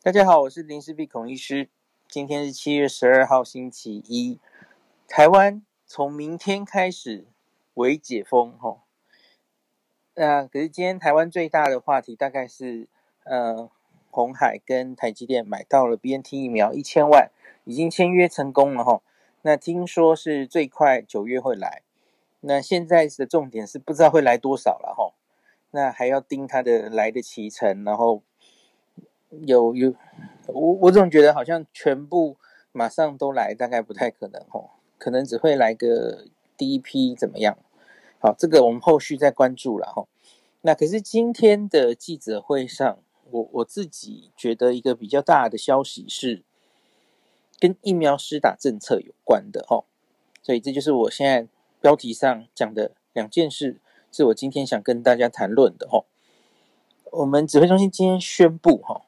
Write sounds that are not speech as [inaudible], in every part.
大家好，我是林氏璧孔医师。今天是七月十二号，星期一。台湾从明天开始为解封，吼。那可是今天台湾最大的话题，大概是呃，红海跟台积电买到了 BNT 疫苗一千万，已经签约成功了，吼。那听说是最快九月会来。那现在的重点是不知道会来多少了，吼。那还要盯它的来的期程，然后。有有，我我总觉得好像全部马上都来，大概不太可能哦，可能只会来个第一批怎么样？好，这个我们后续再关注了哈。那可是今天的记者会上，我我自己觉得一个比较大的消息是跟疫苗施打政策有关的哈，所以这就是我现在标题上讲的两件事，是我今天想跟大家谈论的哈。我们指挥中心今天宣布哈。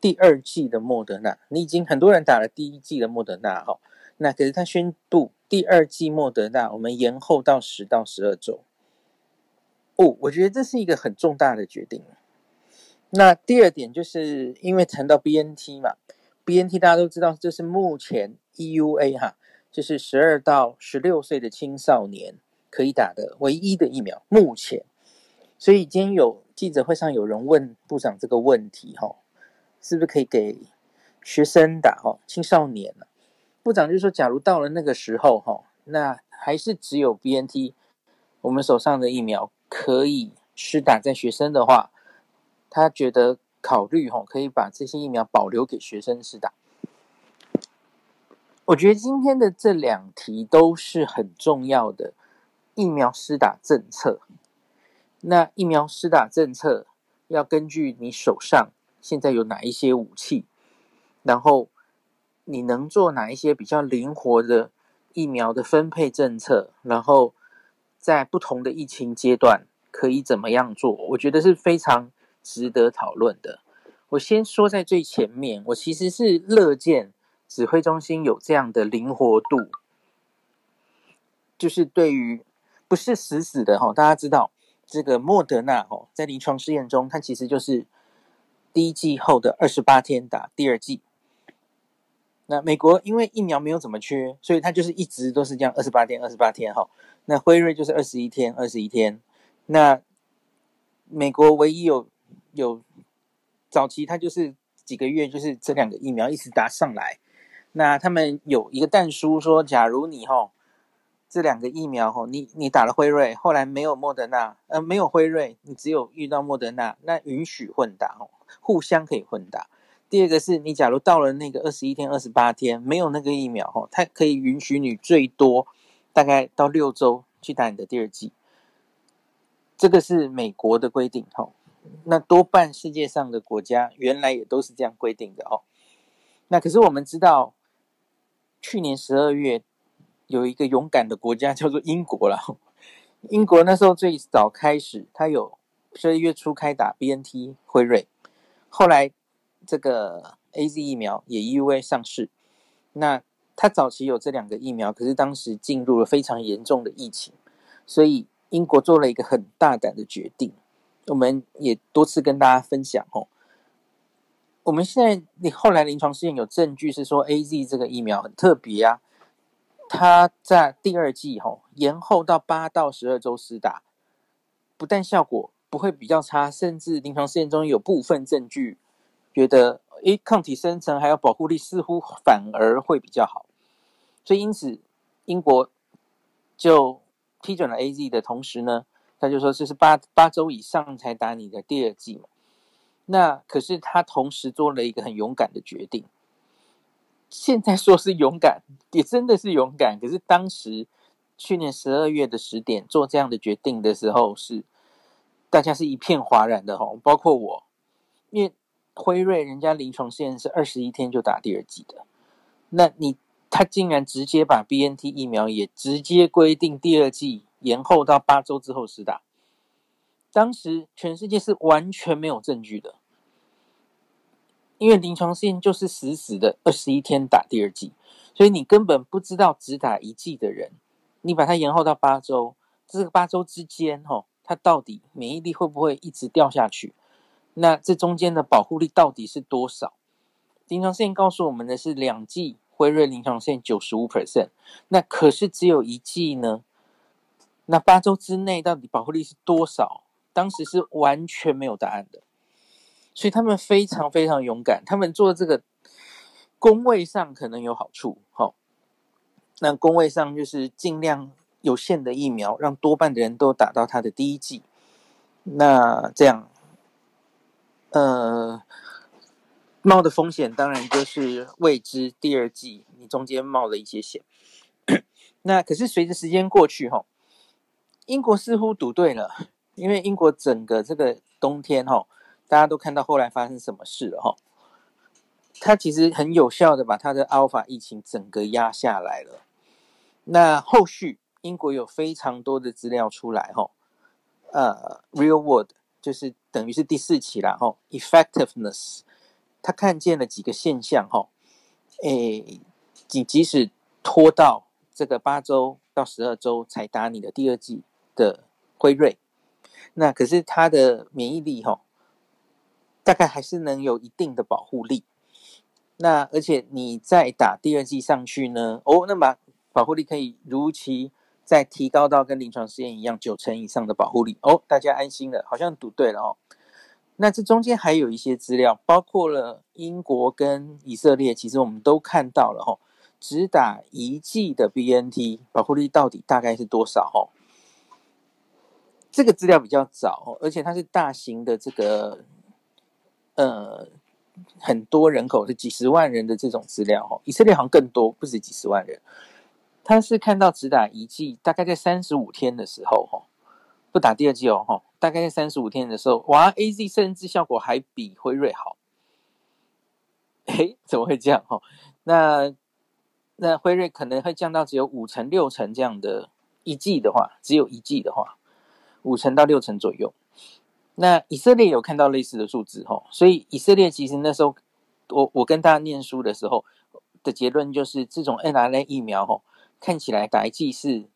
第二季的莫德纳，你已经很多人打了第一季的莫德纳哈，那可是他宣布第二季莫德纳，我们延后到十到十二周。哦，我觉得这是一个很重大的决定。那第二点就是因为谈到 BNT 嘛，BNT 大家都知道，这是目前 EUA 哈，就是十二到十六岁的青少年可以打的唯一的疫苗，目前。所以今天有记者会上有人问部长这个问题哈。是不是可以给学生打？哈，青少年呢？部长就说，假如到了那个时候，哈，那还是只有 BNT，我们手上的疫苗可以施打在学生的话，他觉得考虑，哈，可以把这些疫苗保留给学生施打。我觉得今天的这两题都是很重要的疫苗施打政策。那疫苗施打政策要根据你手上。现在有哪一些武器？然后你能做哪一些比较灵活的疫苗的分配政策？然后在不同的疫情阶段可以怎么样做？我觉得是非常值得讨论的。我先说在最前面，我其实是乐见指挥中心有这样的灵活度，就是对于不是死死的哈。大家知道这个莫德纳哈，在临床试验中，它其实就是。第一季后的二十八天打第二剂，那美国因为疫苗没有怎么缺，所以它就是一直都是这样二十八天、二十八天哈。那辉瑞就是二十一天、二十一天。那美国唯一有有早期，它就是几个月，就是这两个疫苗一直打上来。那他们有一个但书说，假如你哈。这两个疫苗吼，你你打了辉瑞，后来没有莫德纳，呃，没有辉瑞，你只有遇到莫德纳，那允许混打哦，互相可以混打。第二个是你假如到了那个二十一天、二十八天没有那个疫苗吼，它可以允许你最多大概到六周去打你的第二剂。这个是美国的规定吼，那多半世界上的国家原来也都是这样规定的哦。那可是我们知道，去年十二月。有一个勇敢的国家叫做英国了。英国那时候最早开始，它有十一月初开打 BNT 辉瑞，后来这个 AZ 疫苗也 EUA 上市。那它早期有这两个疫苗，可是当时进入了非常严重的疫情，所以英国做了一个很大胆的决定。我们也多次跟大家分享哦。我们现在你后来临床试验有证据是说 AZ 这个疫苗很特别啊。它在第二季吼延后到八到十二周施打，不但效果不会比较差，甚至临床试验中有部分证据觉得，诶，抗体生成还有保护力似乎反而会比较好。所以因此，英国就批准了 AZ 的同时呢，他就说这是八八周以上才打你的第二剂嘛。那可是他同时做了一个很勇敢的决定。现在说是勇敢，也真的是勇敢。可是当时去年十二月的十点做这样的决定的时候，是大家是一片哗然的哈，包括我，因为辉瑞人家临床试验是二十一天就打第二剂的，那你他竟然直接把 BNT 疫苗也直接规定第二剂延后到八周之后施打，当时全世界是完全没有证据的。因为临床试验就是死死的二十一天打第二剂，所以你根本不知道只打一剂的人，你把它延后到八周，这个八周之间，哈，它到底免疫力会不会一直掉下去？那这中间的保护力到底是多少？临床试验告诉我们的是两剂辉瑞临床试验九十五 percent，那可是只有一剂呢？那八周之内到底保护力是多少？当时是完全没有答案的，所以他们非常非常勇敢，他们做这个工位上可能有好处，好，那工位上就是尽量有限的疫苗，让多半的人都打到他的第一剂，那这样，呃。冒的风险当然就是未知第二剂，你中间冒了一些险。[coughs] 那可是随着时间过去，哈，英国似乎赌对了，因为英国整个这个冬天，哈，大家都看到后来发生什么事了，哈。它其实很有效的把它的阿尔法疫情整个压下来了。那后续英国有非常多的资料出来，哈，呃，real world 就是等于是第四期了，哈，effectiveness。他看见了几个现象，哈，诶，即即使拖到这个八周到十二周才打你的第二剂的辉瑞，那可是他的免疫力，哈，大概还是能有一定的保护力。那而且你再打第二剂上去呢，哦，那么保护力可以如期再提高到跟临床试验一样九成以上的保护力，哦，大家安心了，好像赌对了哦。那这中间还有一些资料，包括了英国跟以色列，其实我们都看到了吼，只打一剂的 BNT 保护力到底大概是多少哦？这个资料比较早，而且它是大型的这个，呃，很多人口是几十万人的这种资料吼，以色列好像更多，不止几十万人。他是看到只打一剂，大概在三十五天的时候哈。不打第二剂哦，哈，大概在三十五天的时候，哇，AZ 甚至效果还比辉瑞好，诶，怎么会这样哈？那那辉瑞可能会降到只有五成六成这样的一剂的话，只有一剂的话，五成到六成左右。那以色列有看到类似的数字哈，所以以色列其实那时候我我跟大家念书的时候的结论就是，这种 nrna 疫苗哈，看起来打一剂是。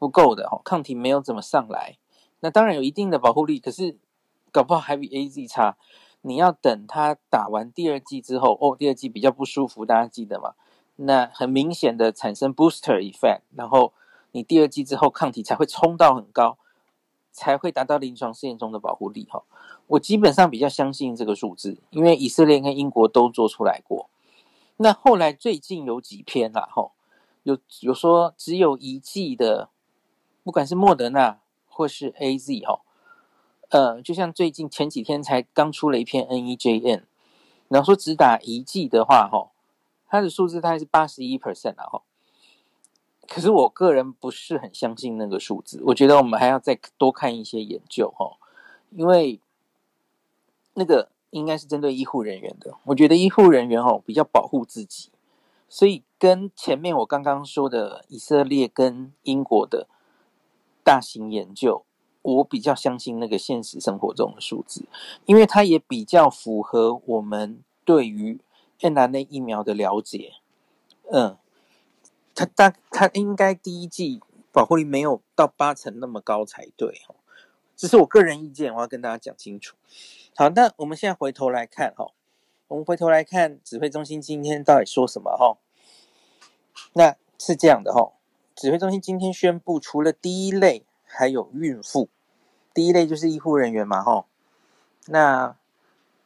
不够的哈，抗体没有怎么上来，那当然有一定的保护力，可是搞不好还比 AZ 差。你要等他打完第二剂之后，哦，第二剂比较不舒服，大家记得吗？那很明显的产生 booster effect，然后你第二剂之后抗体才会冲到很高，才会达到临床试验中的保护力哈。我基本上比较相信这个数字，因为以色列跟英国都做出来过。那后来最近有几篇啦，哈，有有说只有一剂的。不管是莫德纳或是 AZ 哈，呃，就像最近前几天才刚出了一篇 NEJM，然后说只打一剂的话哈，它的数字大概是八十一 percent 啊哈。可是我个人不是很相信那个数字，我觉得我们还要再多看一些研究哈，因为那个应该是针对医护人员的，我觉得医护人员哈比较保护自己，所以跟前面我刚刚说的以色列跟英国的。大型研究，我比较相信那个现实生活中的数字，因为它也比较符合我们对于 mRNA 疫苗的了解。嗯，它大它应该第一季保护力没有到八成那么高才对哦，这是我个人意见，我要跟大家讲清楚。好，那我们现在回头来看哈，我们回头来看指挥中心今天到底说什么哈？那是这样的哈。指挥中心今天宣布，除了第一类，还有孕妇。第一类就是医护人员嘛，吼。那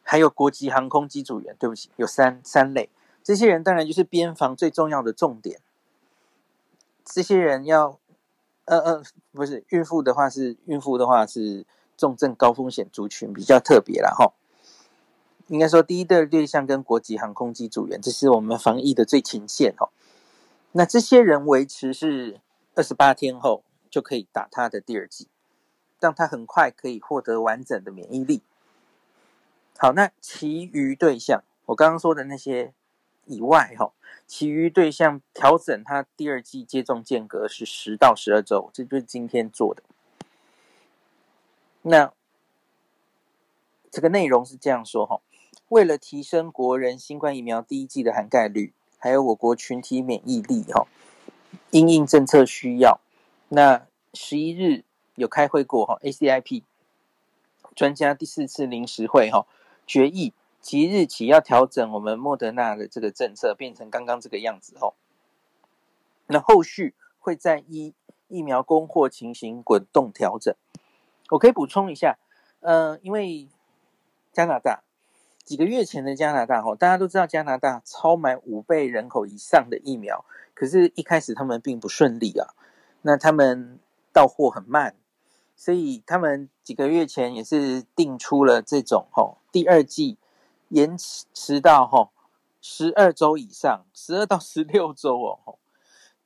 还有国际航空机组员，对不起，有三三类。这些人当然就是边防最重要的重点。这些人要，呃呃，不是孕妇的话是孕妇的话是重症高风险族群比较特别啦，吼。应该说，第一对对象跟国籍航空机组员，这是我们防疫的最前线，哦。那这些人维持是二十八天后就可以打他的第二剂，让他很快可以获得完整的免疫力。好，那其余对象，我刚刚说的那些以外，哈，其余对象调整他第二剂接种间隔是十到十二周，这就是今天做的。那这个内容是这样说，哈，为了提升国人新冠疫苗第一剂的涵盖率。还有我国群体免疫力哈，因应政策需要，那十一日有开会过哈，ACIP 专家第四次临时会哈决议即日起要调整我们莫德纳的这个政策，变成刚刚这个样子哦，那后续会在一疫苗供货情形滚动调整。我可以补充一下，呃，因为加拿大几个月前的加拿大哈，大家都知道加拿大超买五倍人口以上的疫苗，可是一开始他们并不顺利啊，那他们到货很慢，所以他们几个月前也是定出了这种哈第二季。延迟到哈十二周以上，十二到十六周哦。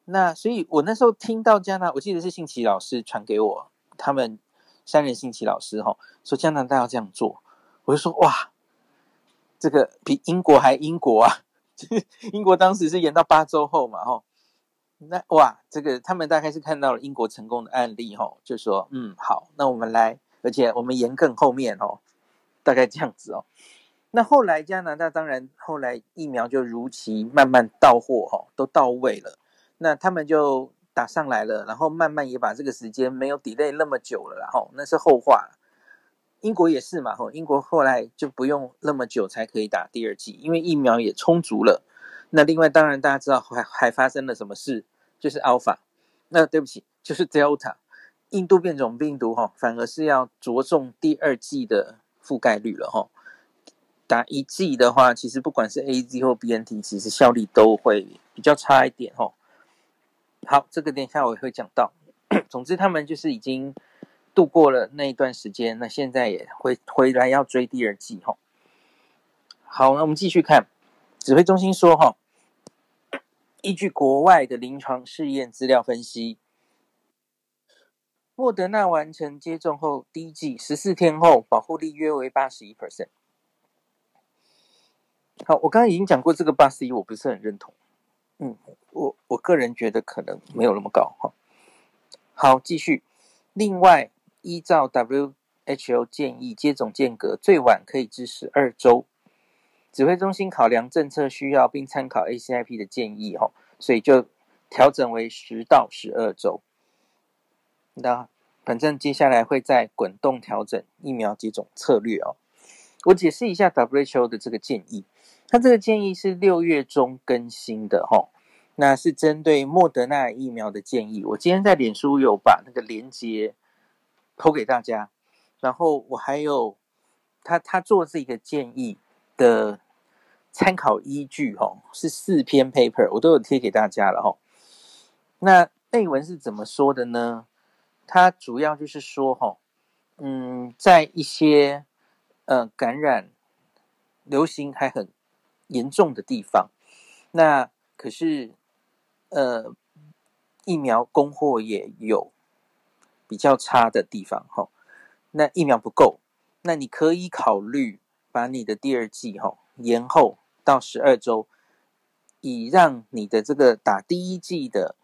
那所以，我那时候听到加拿大，我记得是信奇老师传给我，他们三人信奇老师哈说加拿大要这样做，我就说哇，这个比英国还英国啊！[laughs] 英国当时是延到八周后嘛哈，那哇，这个他们大概是看到了英国成功的案例哈，就说嗯好，那我们来，而且我们延更后面哦，大概这样子哦。那后来加拿大当然后来疫苗就如期慢慢到货哈，都到位了。那他们就打上来了，然后慢慢也把这个时间没有 delay 那么久了，然后那是后话。英国也是嘛，吼，英国后来就不用那么久才可以打第二剂，因为疫苗也充足了。那另外当然大家知道还还发生了什么事，就是 Alpha，那对不起，就是 Delta，印度变种病毒哈，反而是要着重第二剂的覆盖率了哈。打一剂的话，其实不管是 AZ 或 BNT，其实效力都会比较差一点哦。好，这个等一下我也会讲到。[coughs] 总之，他们就是已经度过了那一段时间，那现在也会回来要追第二剂哈。好，那我们继续看，指挥中心说哈，依据国外的临床试验资料分析，莫德纳完成接种后第一剂十四天后，保护力约为八十一 percent。好，我刚刚已经讲过这个八十一，我不是很认同。嗯，我我个人觉得可能没有那么高哈。好，继续。另外，依照 WHO 建议，接种间隔最晚可以至十二周。指挥中心考量政策需要，并参考 ACIP 的建议吼，所以就调整为十到十二周。那反正接下来会再滚动调整疫苗接种策略哦。我解释一下 WHO 的这个建议。他这个建议是六月中更新的吼，那是针对莫德纳疫苗的建议。我今天在脸书有把那个链接投给大家，然后我还有他他做这个建议的参考依据哈，是四篇 paper，我都有贴给大家了哈。那内文是怎么说的呢？它主要就是说哈，嗯，在一些呃感染流行还很严重的地方，那可是，呃，疫苗供货也有比较差的地方哈。那疫苗不够，那你可以考虑把你的第二季哈延后到十二周，以让你的这个打第一剂的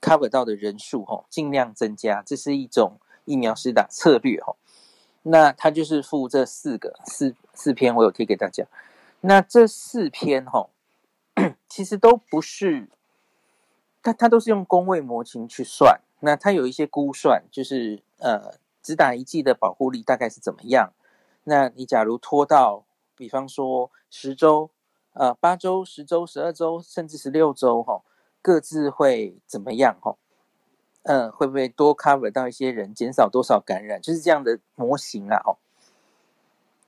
cover 到的人数哈尽量增加，这是一种疫苗施打策略哈。那它就是附这四个四四篇，我有贴给大家。那这四篇哈，[clears throat] 其实都不是，它它都是用公位模型去算。那它有一些估算，就是呃，只打一剂的保护力大概是怎么样？那你假如拖到，比方说十周、呃八周、十周、十二周，甚至十六周哈，各自会怎么样哈？嗯，会不会多 cover 到一些人，减少多少感染？就是这样的模型啊，哦。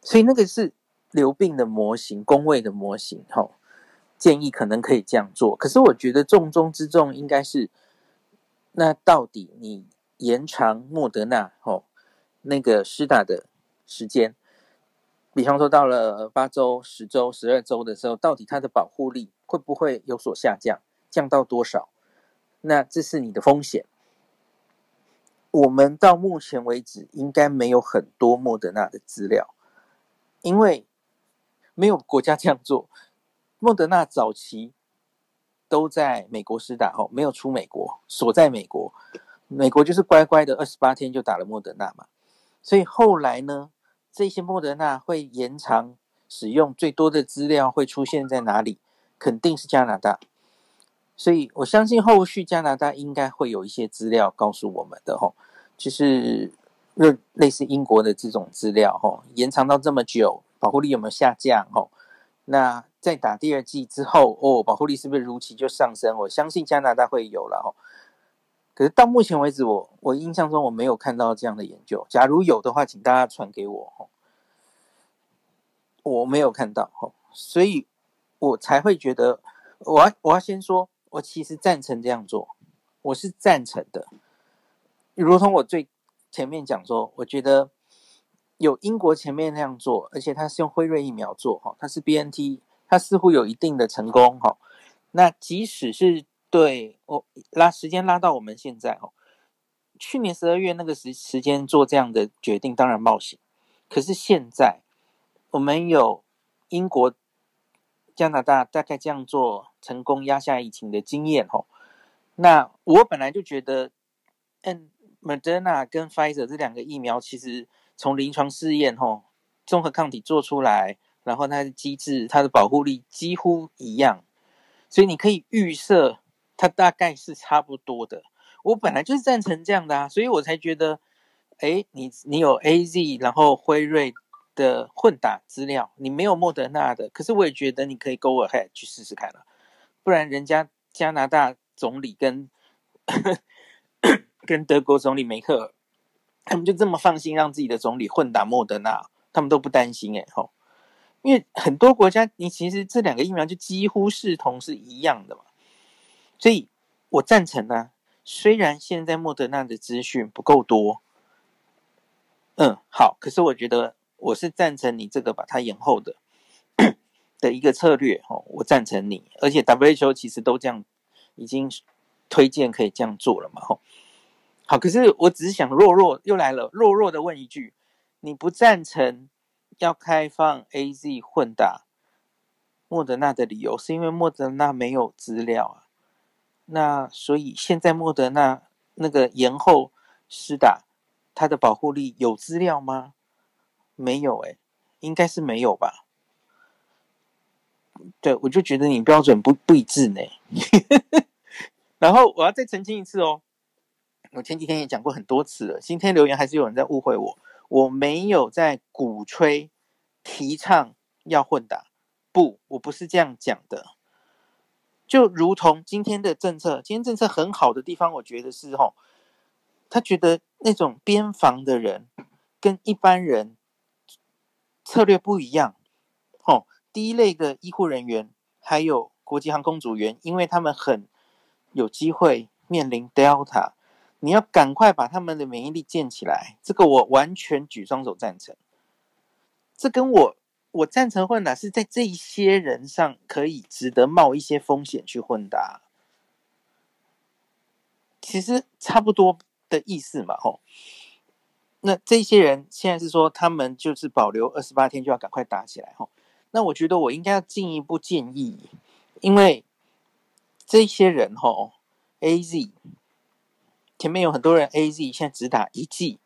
所以那个是。流病的模型，公卫的模型，吼，建议可能可以这样做。可是我觉得重中之重应该是，那到底你延长莫德纳吼那个施打的时间，比方说到了八周、十周、十二周的时候，到底它的保护力会不会有所下降，降到多少？那这是你的风险。我们到目前为止应该没有很多莫德纳的资料，因为。没有国家这样做，莫德纳早期都在美国施打，后没有出美国，锁在美国，美国就是乖乖的二十八天就打了莫德纳嘛，所以后来呢，这些莫德纳会延长使用，最多的资料会出现在哪里？肯定是加拿大，所以我相信后续加拿大应该会有一些资料告诉我们的，吼，就是类类似英国的这种资料，吼，延长到这么久。保护力有没有下降？哦，那在打第二剂之后，哦，保护力是不是如期就上升？我相信加拿大会有了哦。可是到目前为止我，我印象中我没有看到这样的研究。假如有的话，请大家传给我哦。我没有看到哦，所以我才会觉得，我要我要先说，我其实赞成这样做，我是赞成的。如同我最前面讲说，我觉得有英国前面那样做，而且他是用辉瑞疫苗做哈，它是 BNT，它似乎有一定的成功哈。那即使是对我拉时间拉到我们现在哦，去年十二月那个时时间做这样的决定，当然冒险。可是现在我们有英国、加拿大大概这样做成功压下疫情的经验哦。那我本来就觉得，嗯。Moderna 跟 Pfizer 这两个疫苗，其实从临床试验吼，综合抗体做出来，然后它的机制、它的保护力几乎一样，所以你可以预设它大概是差不多的。我本来就是赞成这样的啊，所以我才觉得，哎，你你有 AZ，然后辉瑞的混打资料，你没有莫德纳的，可是我也觉得你可以 go ahead 去试试看了，不然人家加拿大总理跟。跟德国总理梅克尔，他们就这么放心让自己的总理混打莫德纳，他们都不担心哎吼，因为很多国家，你其实这两个疫苗就几乎视同是一样的嘛，所以我赞成呢、啊。虽然现在莫德纳的资讯不够多，嗯，好，可是我觉得我是赞成你这个把它延后的的一个策略哦，我赞成你，而且 WHO 其实都这样已经推荐可以这样做了嘛吼。好，可是我只是想，弱弱又来了，弱弱的问一句：你不赞成要开放 AZ 混打莫德纳的理由，是因为莫德纳没有资料啊？那所以现在莫德纳那个延后施打，它的保护力有资料吗？没有诶，应该是没有吧？对，我就觉得你标准不不一致呢。[laughs] 然后我要再澄清一次哦。我前几天也讲过很多次了，今天留言还是有人在误会我，我没有在鼓吹、提倡要混打，不，我不是这样讲的。就如同今天的政策，今天政策很好的地方，我觉得是吼，他觉得那种边防的人跟一般人策略不一样，吼，第一类的医护人员还有国际航空组员，因为他们很有机会面临 Delta。你要赶快把他们的免疫力建起来，这个我完全举双手赞成。这跟我我赞成混打是在这一些人上可以值得冒一些风险去混打，其实差不多的意思嘛，吼。那这些人现在是说他们就是保留二十八天就要赶快打起来，吼。那我觉得我应该要进一步建议，因为这些人，吼，AZ。前面有很多人 AZ 现在只打一剂，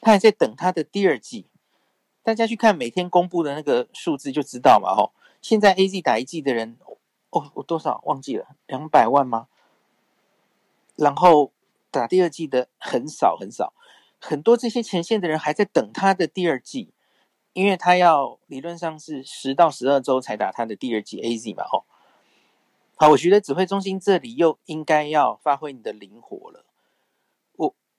他还在等他的第二剂。大家去看每天公布的那个数字就知道嘛，吼。现在 AZ 打一剂的人，哦，我多少忘记了，两百万吗？然后打第二剂的很少很少，很多这些前线的人还在等他的第二剂，因为他要理论上是十到十二周才打他的第二剂 AZ 嘛，吼。好，我觉得指挥中心这里又应该要发挥你的灵活了。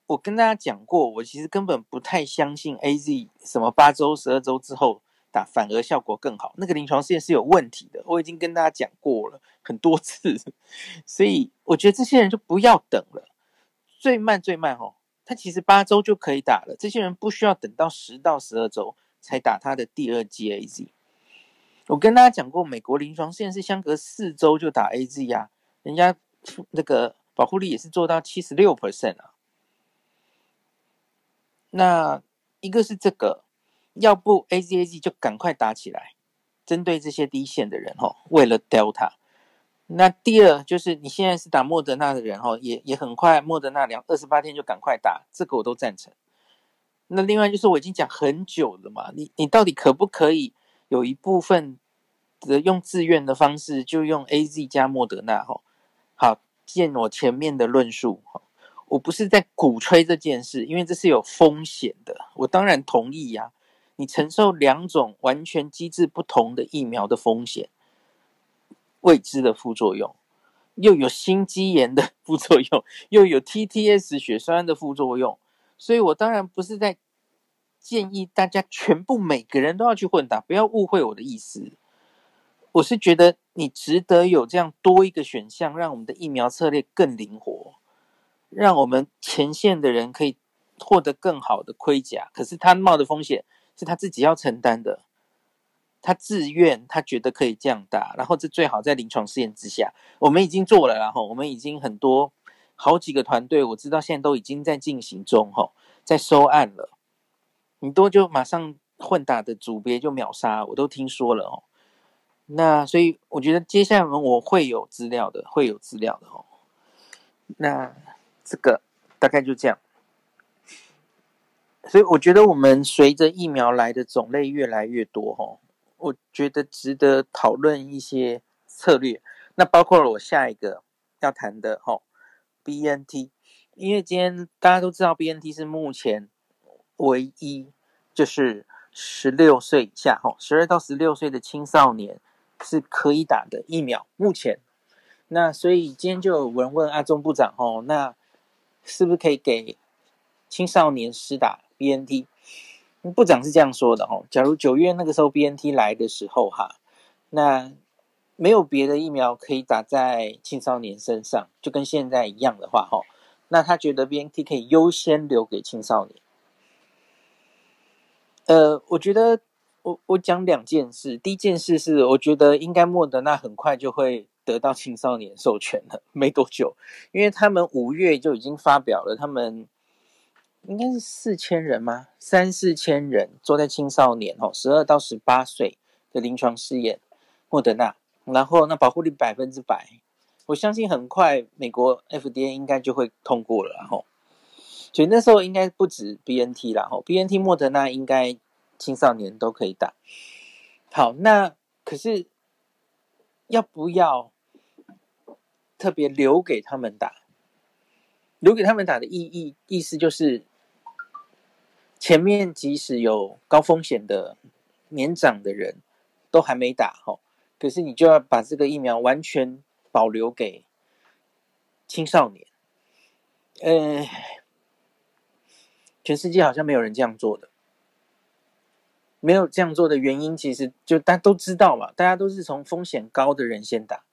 我跟大家讲过，我其实根本不太相信 AZ 什么八周、十二周之后打反而效果更好，那个临床试验是有问题的。我已经跟大家讲过了很多次，[laughs] 所以我觉得这些人就不要等了。最慢最慢哦，他其实八周就可以打了。这些人不需要等到十到十二周才打他的第二剂 AZ。我跟大家讲过，美国临床试验是相隔四周就打 AZ 呀，人家那个保护力也是做到七十六 percent 啊。那一个是这个，要不 AZAZ 就赶快打起来，针对这些低线的人吼，为了 Delta。那第二就是你现在是打莫德纳的人吼，也也很快莫德纳两二十八天就赶快打，这个我都赞成。那另外就是我已经讲很久了嘛，你你到底可不可以有一部分的用自愿的方式就用 AZ 加莫德纳吼？好，见我前面的论述我不是在鼓吹这件事，因为这是有风险的。我当然同意呀、你承受两种完全机制不同的疫苗的风险，未知的副作用，又有心肌炎的副作用，又有 TTS 血栓的副作用，所以我当然不是在建议大家全部每个人都要去混打，不要误会我的意思。我是觉得你值得有这样多一个选项，让我们的疫苗策略更灵活，让我们前线的人可以获得更好的盔甲。可是他冒的风险是他自己要承担的，他自愿，他觉得可以这样打，然后这最好在临床试验之下，我们已经做了，然后我们已经很多好几个团队，我知道现在都已经在进行中，吼，在收案了。很多就马上混打的组别就秒杀，我都听说了哦。那所以我觉得接下来我会有资料的，会有资料的哦。那这个大概就这样。所以我觉得我们随着疫苗来的种类越来越多哦，我觉得值得讨论一些策略。那包括了我下一个要谈的哦，BNT，因为今天大家都知道 BNT 是目前唯一就是十六岁以下哦，十二到十六岁的青少年。是可以打的疫苗，目前，那所以今天就有人问阿中部长哦，那是不是可以给青少年施打 BNT？部长是这样说的哦，假如九月那个时候 BNT 来的时候哈，那没有别的疫苗可以打在青少年身上，就跟现在一样的话哈，那他觉得 BNT 可以优先留给青少年。呃，我觉得。我我讲两件事，第一件事是，我觉得应该莫德纳很快就会得到青少年授权了，没多久，因为他们五月就已经发表了，他们应该是四千人吗？三四千人做在青少年哦，十二到十八岁的临床试验，莫德纳，然后那保护率百分之百，我相信很快美国 FDA 应该就会通过了，然后，所以那时候应该不止 BNT 啦，吼，BNT 莫德纳应该。青少年都可以打，好，那可是要不要特别留给他们打？留给他们打的意义意思就是，前面即使有高风险的年长的人都还没打哈，可是你就要把这个疫苗完全保留给青少年。呃，全世界好像没有人这样做的。没有这样做的原因，其实就大家都知道嘛，大家都是从风险高的人先打，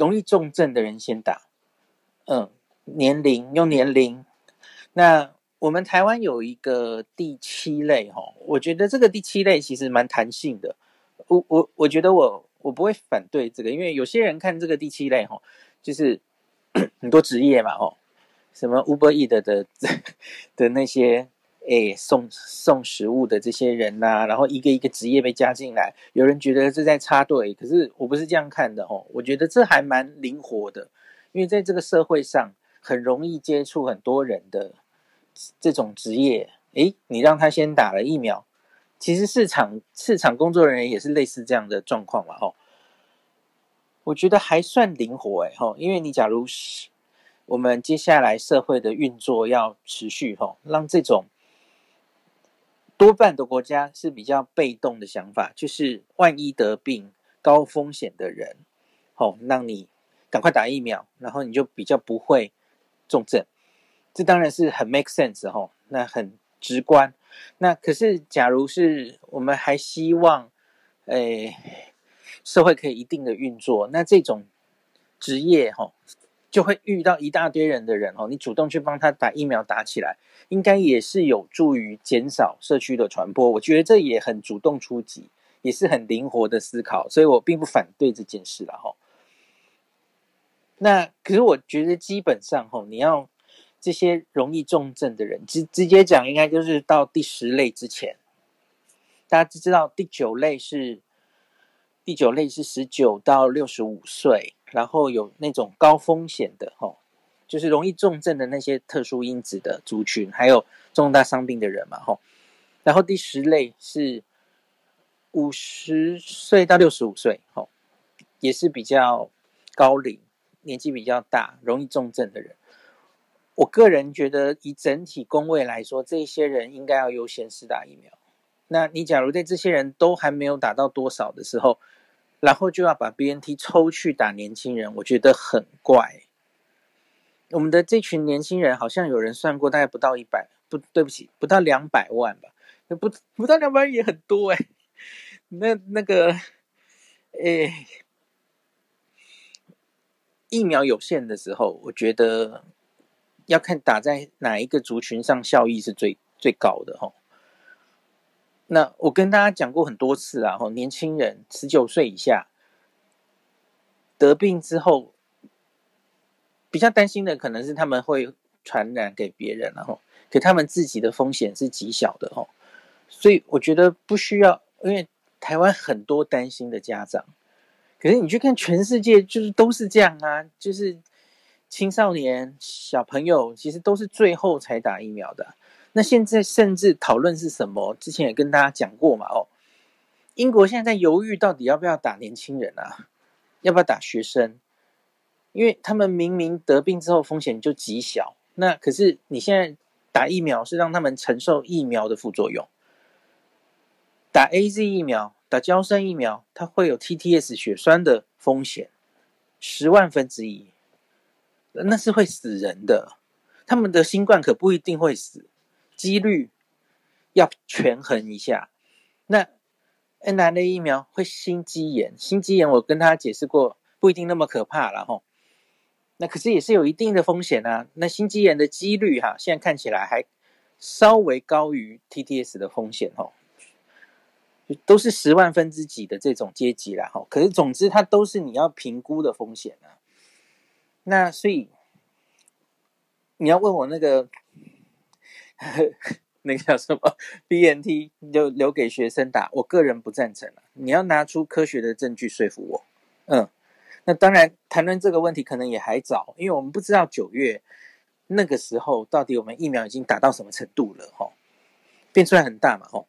容易重症的人先打。嗯，年龄用年龄。那我们台湾有一个第七类哈，我觉得这个第七类其实蛮弹性的。我我我觉得我我不会反对这个，因为有些人看这个第七类哈，就是 [coughs] 很多职业嘛哈，什么 Uber EAT 的 [laughs] 的的那些。哎，送送食物的这些人呐、然后一个一个职业被加进来，有人觉得这在插队，可是我不是这样看的哦。我觉得这还蛮灵活的，因为在这个社会上很容易接触很多人的这种职业，哎，你让他先打了疫苗，其实市场市场工作人员也是类似这样的状况嘛，吼。我觉得还算灵活，哎，吼，因为你假如是我们接下来社会的运作要持续，吼，让这种。多半的国家是比较被动的想法，就是万一得病高风险的人，哦，让你赶快打疫苗，然后你就比较不会重症。这当然是很 make sense 哦，那很直观。那可是，假如是我们还希望，诶，社会可以一定的运作，那这种职业哈。就会遇到一大堆人的人哦，你主动去帮他打疫苗打起来，应该也是有助于减少社区的传播。我觉得这也很主动出击，也是很灵活的思考，所以我并不反对这件事了哈。那可是我觉得基本上哈，你要这些容易重症的人，直直接讲，应该就是到第十类之前，大家知知道第九类是第九类是十九到六十五岁。然后有那种高风险的吼，就是容易重症的那些特殊因子的族群，还有重大伤病的人嘛吼。然后第十类是五十岁到六十五岁吼，也是比较高龄、年纪比较大、容易重症的人。我个人觉得，以整体公卫来说，这些人应该要优先施打疫苗。那你假如在这些人都还没有打到多少的时候，然后就要把 BNT 抽去打年轻人，我觉得很怪。我们的这群年轻人好像有人算过，大概不到一百，不对不起，不到两百万吧？不不到两百万也很多哎。那那个，诶，疫苗有限的时候，我觉得要看打在哪一个族群上效益是最最高的哈。那我跟大家讲过很多次啊，吼，年轻人十九岁以下得病之后，比较担心的可能是他们会传染给别人，然后给他们自己的风险是极小的哦，所以我觉得不需要，因为台湾很多担心的家长，可是你去看全世界，就是都是这样啊，就是青少年小朋友其实都是最后才打疫苗的。那现在甚至讨论是什么？之前也跟大家讲过嘛，哦，英国现在在犹豫到底要不要打年轻人啊，要不要打学生？因为他们明明得病之后风险就极小，那可是你现在打疫苗是让他们承受疫苗的副作用。打 AZ 疫苗、打胶生疫苗，它会有 TTS 血栓的风险，十万分之一，那是会死人的。他们的新冠可不一定会死。几率要权衡一下。那 mRNA 疫苗会心肌炎，心肌炎我跟他解释过，不一定那么可怕了吼。那可是也是有一定的风险啊。那心肌炎的几率哈，现在看起来还稍微高于 TTS 的风险吼，都是十万分之几的这种阶级啦吼。可是总之它都是你要评估的风险啊。那所以你要问我那个。[laughs] 那个叫什么 BNT 就留给学生打，我个人不赞成了。你要拿出科学的证据说服我。嗯，那当然谈论这个问题可能也还早，因为我们不知道九月那个时候到底我们疫苗已经打到什么程度了哈，变出来很大嘛吼。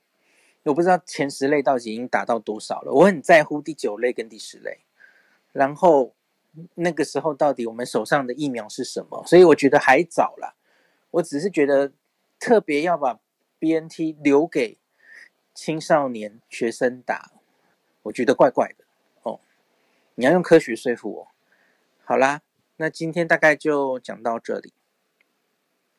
我不知道前十类到底已经打到多少了，我很在乎第九类跟第十类。然后那个时候到底我们手上的疫苗是什么？所以我觉得还早了。我只是觉得。特别要把 BNT 留给青少年学生打，我觉得怪怪的哦。你要用科学说服我。好啦，那今天大概就讲到这里。